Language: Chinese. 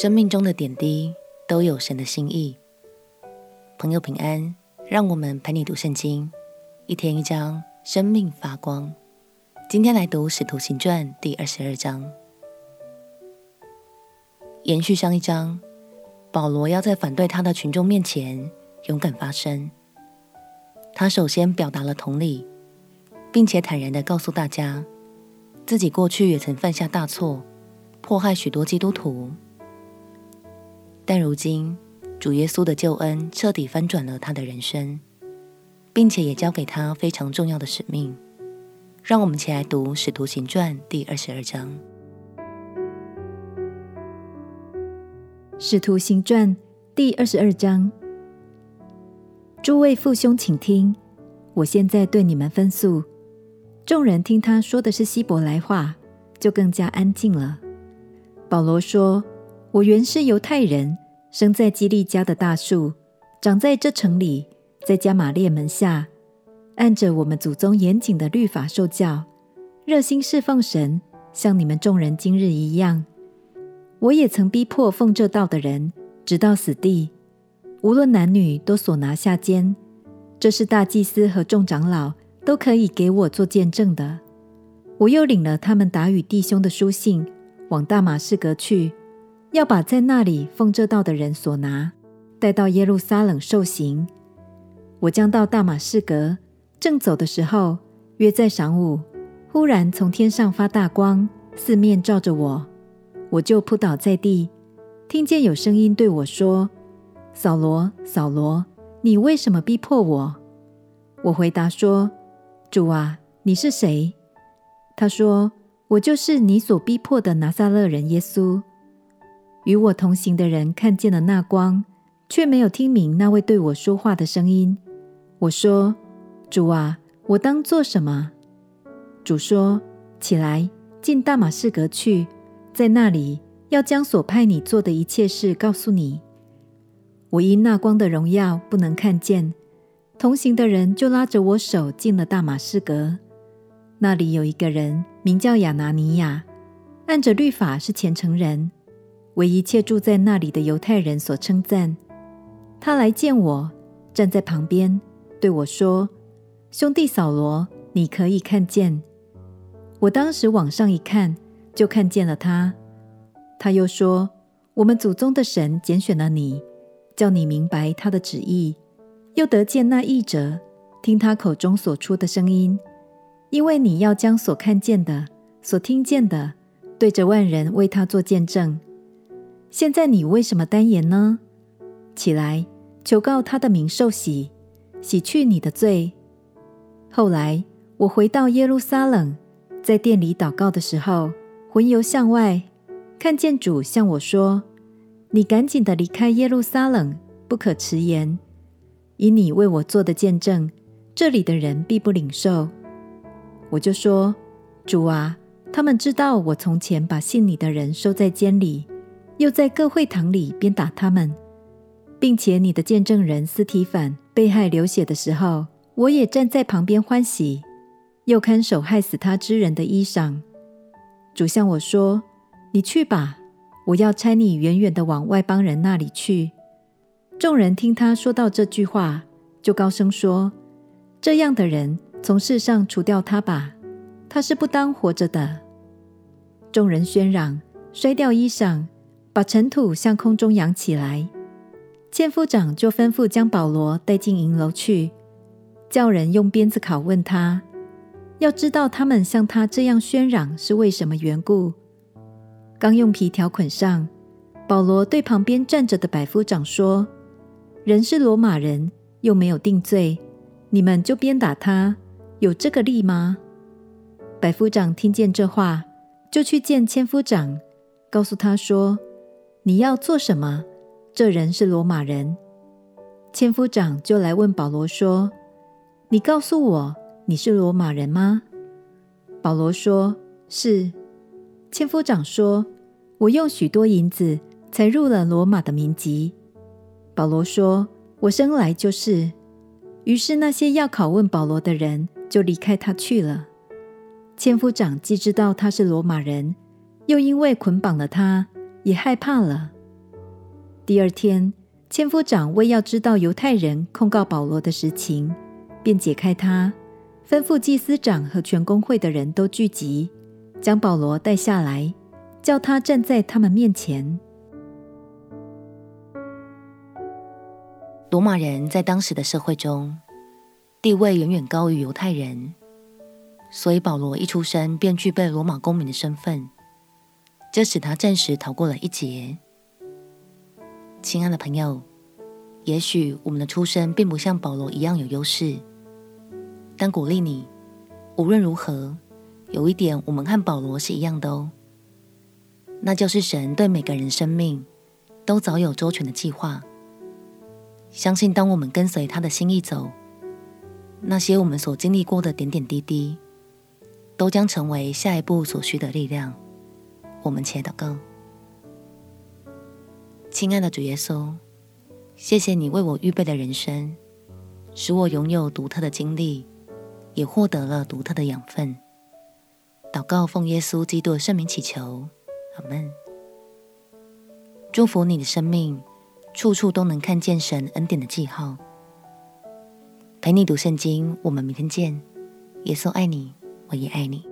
生命中的点滴都有神的心意。朋友平安，让我们陪你读圣经，一天一章，生命发光。今天来读《使徒行传》第二十二章，延续上一章，保罗要在反对他的群众面前勇敢发声。他首先表达了同理，并且坦然地告诉大家，自己过去也曾犯下大错，迫害许多基督徒。但如今，主耶稣的救恩彻底翻转了他的人生，并且也交给他非常重要的使命。让我们一起来读《使徒行传》第二十二章。《使徒行传》第二十二章，诸位父兄，请听，我现在对你们分诉。众人听他说的是希伯来话，就更加安静了。保罗说：“我原是犹太人。”生在基利家的大树，长在这城里，在加玛列门下，按着我们祖宗严谨的律法受教，热心侍奉神，像你们众人今日一样。我也曾逼迫奉这道的人，直到死地，无论男女，都所拿下监。这是大祭司和众长老都可以给我做见证的。我又领了他们打与弟兄的书信，往大马士革去。要把在那里奉这道的人所拿带到耶路撒冷受刑。我将到大马士革，正走的时候，约在晌午，忽然从天上发大光，四面照着我，我就扑倒在地，听见有声音对我说：“扫罗，扫罗，你为什么逼迫我？”我回答说：“主啊，你是谁？”他说：“我就是你所逼迫的拿撒勒人耶稣。”与我同行的人看见了那光，却没有听明那位对我说话的声音。我说：“主啊，我当做什么？”主说：“起来，进大马士革去，在那里要将所派你做的一切事告诉你。”我因那光的荣耀不能看见，同行的人就拉着我手进了大马士革。那里有一个人名叫亚拿尼亚，按着律法是虔诚人。为一切住在那里的犹太人所称赞，他来见我，站在旁边，对我说：“兄弟扫罗，你可以看见。”我当时往上一看，就看见了他。他又说：“我们祖宗的神拣选了你，叫你明白他的旨意，又得见那译者，听他口中所出的声音，因为你要将所看见的、所听见的，对着万人为他做见证。”现在你为什么单言呢？起来，求告他的名受洗，洗去你的罪。后来我回到耶路撒冷，在殿里祷告的时候，魂游向外，看见主向我说：“你赶紧的离开耶路撒冷，不可迟延，以你为我做的见证，这里的人必不领受。”我就说：“主啊，他们知道我从前把信你的人收在监里。”又在各会堂里鞭打他们，并且你的见证人斯提反被害流血的时候，我也站在旁边欢喜，又看守害死他之人的衣裳。主向我说：“你去吧，我要差你远远的往外邦人那里去。”众人听他说到这句话，就高声说：“这样的人从世上除掉他吧，他是不当活着的。”众人喧嚷，摔掉衣裳。把尘土向空中扬起来，千夫长就吩咐将保罗带进营楼去，叫人用鞭子拷问他，要知道他们像他这样喧嚷是为什么缘故。刚用皮条捆上，保罗对旁边站着的百夫长说：“人是罗马人，又没有定罪，你们就鞭打他，有这个力吗？”百夫长听见这话，就去见千夫长，告诉他说。你要做什么？这人是罗马人。千夫长就来问保罗说：“你告诉我，你是罗马人吗？”保罗说：“是。”千夫长说：“我用许多银子才入了罗马的民籍。”保罗说：“我生来就是。”于是那些要拷问保罗的人就离开他去了。千夫长既知道他是罗马人，又因为捆绑了他。也害怕了，第二天，千夫长为要知道犹太人控告保罗的实情，便解开他，吩咐祭司长和全公会的人都聚集，将保罗带下来，叫他站在他们面前。罗马人在当时的社会中地位远远高于犹太人，所以保罗一出生便具备罗马公民的身份，这使他暂时逃过了一劫。亲爱的朋友，也许我们的出身并不像保罗一样有优势，但鼓励你，无论如何，有一点我们和保罗是一样的哦，那就是神对每个人生命都早有周全的计划。相信，当我们跟随他的心意走，那些我们所经历过的点点滴滴，都将成为下一步所需的力量。我们且祷告：亲爱的主耶稣，谢谢你为我预备的人生，使我拥有独特的经历，也获得了独特的养分。祷告奉耶稣基督的圣名祈求，阿门。祝福你的生命。处处都能看见神恩典的记号。陪你读圣经，我们明天见。耶稣爱你，我也爱你。